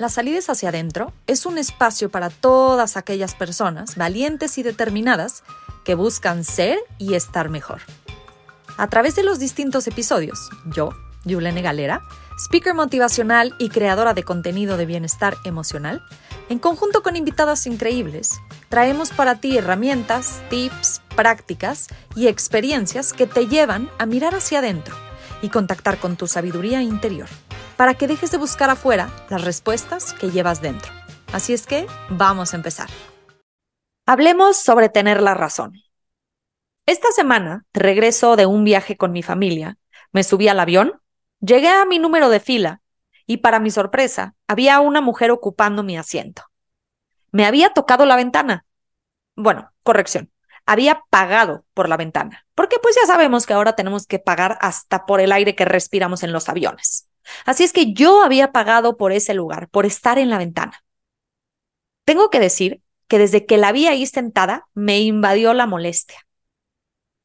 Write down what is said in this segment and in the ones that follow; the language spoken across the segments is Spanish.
La salida es hacia adentro es un espacio para todas aquellas personas valientes y determinadas que buscan ser y estar mejor. A través de los distintos episodios, yo, Yulene Galera, speaker motivacional y creadora de contenido de bienestar emocional, en conjunto con invitadas increíbles, traemos para ti herramientas, tips, prácticas y experiencias que te llevan a mirar hacia adentro y contactar con tu sabiduría interior para que dejes de buscar afuera las respuestas que llevas dentro. Así es que vamos a empezar. Hablemos sobre tener la razón. Esta semana regreso de un viaje con mi familia, me subí al avión, llegué a mi número de fila y para mi sorpresa había una mujer ocupando mi asiento. Me había tocado la ventana. Bueno, corrección, había pagado por la ventana, porque pues ya sabemos que ahora tenemos que pagar hasta por el aire que respiramos en los aviones. Así es que yo había pagado por ese lugar, por estar en la ventana. Tengo que decir que desde que la vi ahí sentada, me invadió la molestia.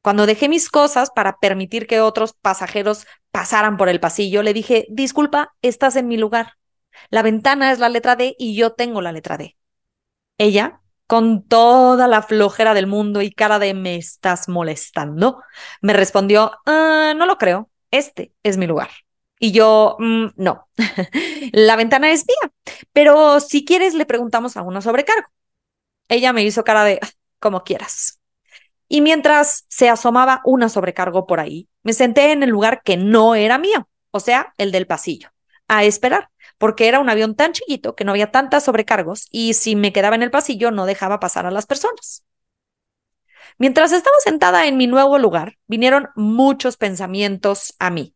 Cuando dejé mis cosas para permitir que otros pasajeros pasaran por el pasillo, le dije, disculpa, estás en mi lugar. La ventana es la letra D y yo tengo la letra D. Ella, con toda la flojera del mundo y cara de me estás molestando, me respondió, ah, no lo creo, este es mi lugar. Y yo, mm, no, la ventana es mía, pero si quieres le preguntamos a una sobrecargo. Ella me hizo cara de, ah, como quieras. Y mientras se asomaba una sobrecargo por ahí, me senté en el lugar que no era mío, o sea, el del pasillo, a esperar, porque era un avión tan chiquito que no había tantas sobrecargos y si me quedaba en el pasillo no dejaba pasar a las personas. Mientras estaba sentada en mi nuevo lugar, vinieron muchos pensamientos a mí.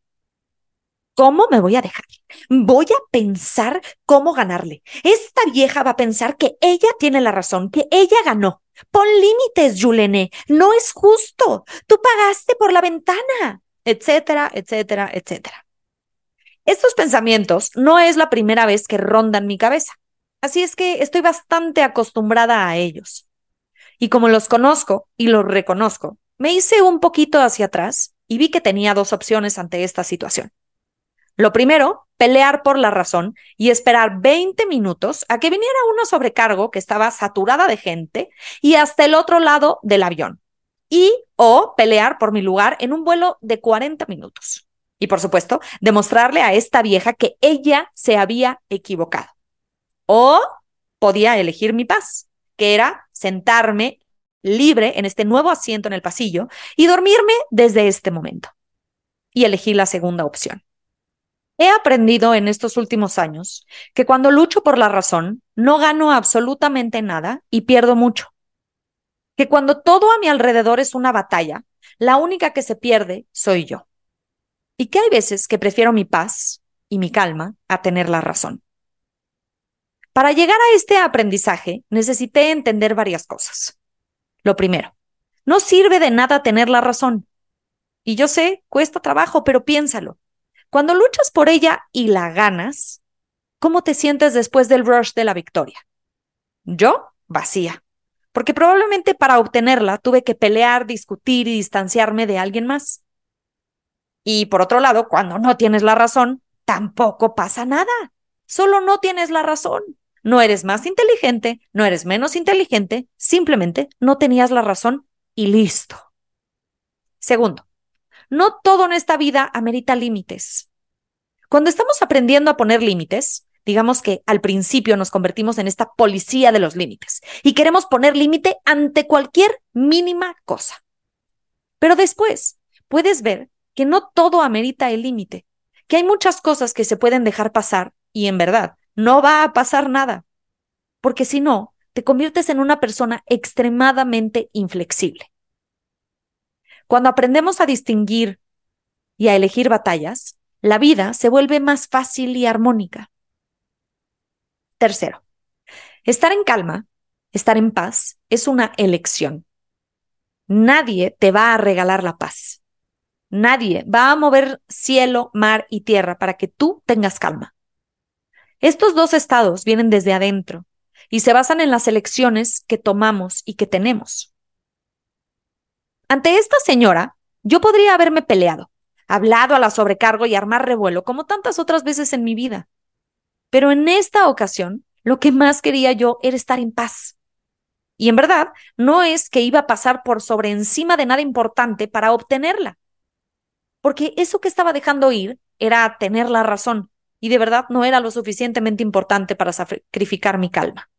¿Cómo me voy a dejar? Voy a pensar cómo ganarle. Esta vieja va a pensar que ella tiene la razón, que ella ganó. Pon límites, Yulene. No es justo. Tú pagaste por la ventana, etcétera, etcétera, etcétera. Estos pensamientos no es la primera vez que rondan mi cabeza. Así es que estoy bastante acostumbrada a ellos. Y como los conozco y los reconozco, me hice un poquito hacia atrás y vi que tenía dos opciones ante esta situación. Lo primero, pelear por la razón y esperar 20 minutos a que viniera una sobrecargo que estaba saturada de gente y hasta el otro lado del avión. Y o pelear por mi lugar en un vuelo de 40 minutos. Y por supuesto, demostrarle a esta vieja que ella se había equivocado. O podía elegir mi paz, que era sentarme libre en este nuevo asiento en el pasillo y dormirme desde este momento. Y elegí la segunda opción. He aprendido en estos últimos años que cuando lucho por la razón, no gano absolutamente nada y pierdo mucho. Que cuando todo a mi alrededor es una batalla, la única que se pierde soy yo. Y que hay veces que prefiero mi paz y mi calma a tener la razón. Para llegar a este aprendizaje necesité entender varias cosas. Lo primero, no sirve de nada tener la razón. Y yo sé, cuesta trabajo, pero piénsalo. Cuando luchas por ella y la ganas, ¿cómo te sientes después del rush de la victoria? Yo, vacía, porque probablemente para obtenerla tuve que pelear, discutir y distanciarme de alguien más. Y por otro lado, cuando no tienes la razón, tampoco pasa nada. Solo no tienes la razón. No eres más inteligente, no eres menos inteligente, simplemente no tenías la razón y listo. Segundo, no todo en esta vida amerita límites. Cuando estamos aprendiendo a poner límites, digamos que al principio nos convertimos en esta policía de los límites y queremos poner límite ante cualquier mínima cosa. Pero después puedes ver que no todo amerita el límite, que hay muchas cosas que se pueden dejar pasar y en verdad no va a pasar nada, porque si no, te conviertes en una persona extremadamente inflexible. Cuando aprendemos a distinguir y a elegir batallas, la vida se vuelve más fácil y armónica. Tercero, estar en calma, estar en paz, es una elección. Nadie te va a regalar la paz. Nadie va a mover cielo, mar y tierra para que tú tengas calma. Estos dos estados vienen desde adentro y se basan en las elecciones que tomamos y que tenemos. Ante esta señora, yo podría haberme peleado, hablado a la sobrecargo y armar revuelo, como tantas otras veces en mi vida. Pero en esta ocasión, lo que más quería yo era estar en paz. Y en verdad, no es que iba a pasar por sobre encima de nada importante para obtenerla. Porque eso que estaba dejando ir era tener la razón, y de verdad no era lo suficientemente importante para sacrificar mi calma.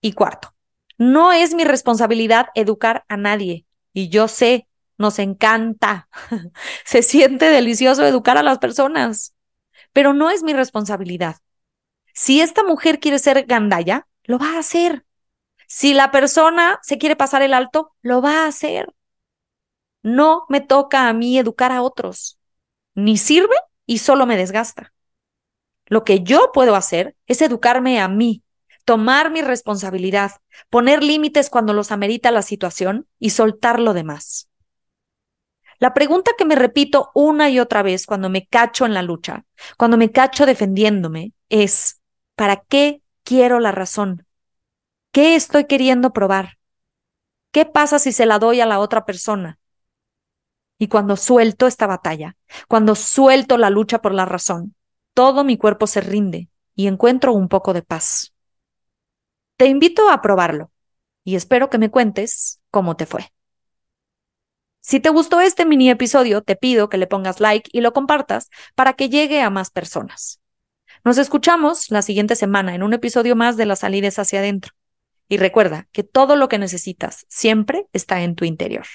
Y cuarto, no es mi responsabilidad educar a nadie, y yo sé, nos encanta, se siente delicioso educar a las personas, pero no es mi responsabilidad. Si esta mujer quiere ser gandaya, lo va a hacer. Si la persona se quiere pasar el alto, lo va a hacer. No me toca a mí educar a otros. Ni sirve y solo me desgasta. Lo que yo puedo hacer es educarme a mí, tomar mi responsabilidad, poner límites cuando los amerita la situación y soltar lo demás. La pregunta que me repito una y otra vez cuando me cacho en la lucha, cuando me cacho defendiéndome, es, ¿para qué quiero la razón? ¿Qué estoy queriendo probar? ¿Qué pasa si se la doy a la otra persona? Y cuando suelto esta batalla, cuando suelto la lucha por la razón, todo mi cuerpo se rinde y encuentro un poco de paz. Te invito a probarlo y espero que me cuentes cómo te fue. Si te gustó este mini episodio, te pido que le pongas like y lo compartas para que llegue a más personas. Nos escuchamos la siguiente semana en un episodio más de las salidas hacia adentro. Y recuerda que todo lo que necesitas siempre está en tu interior.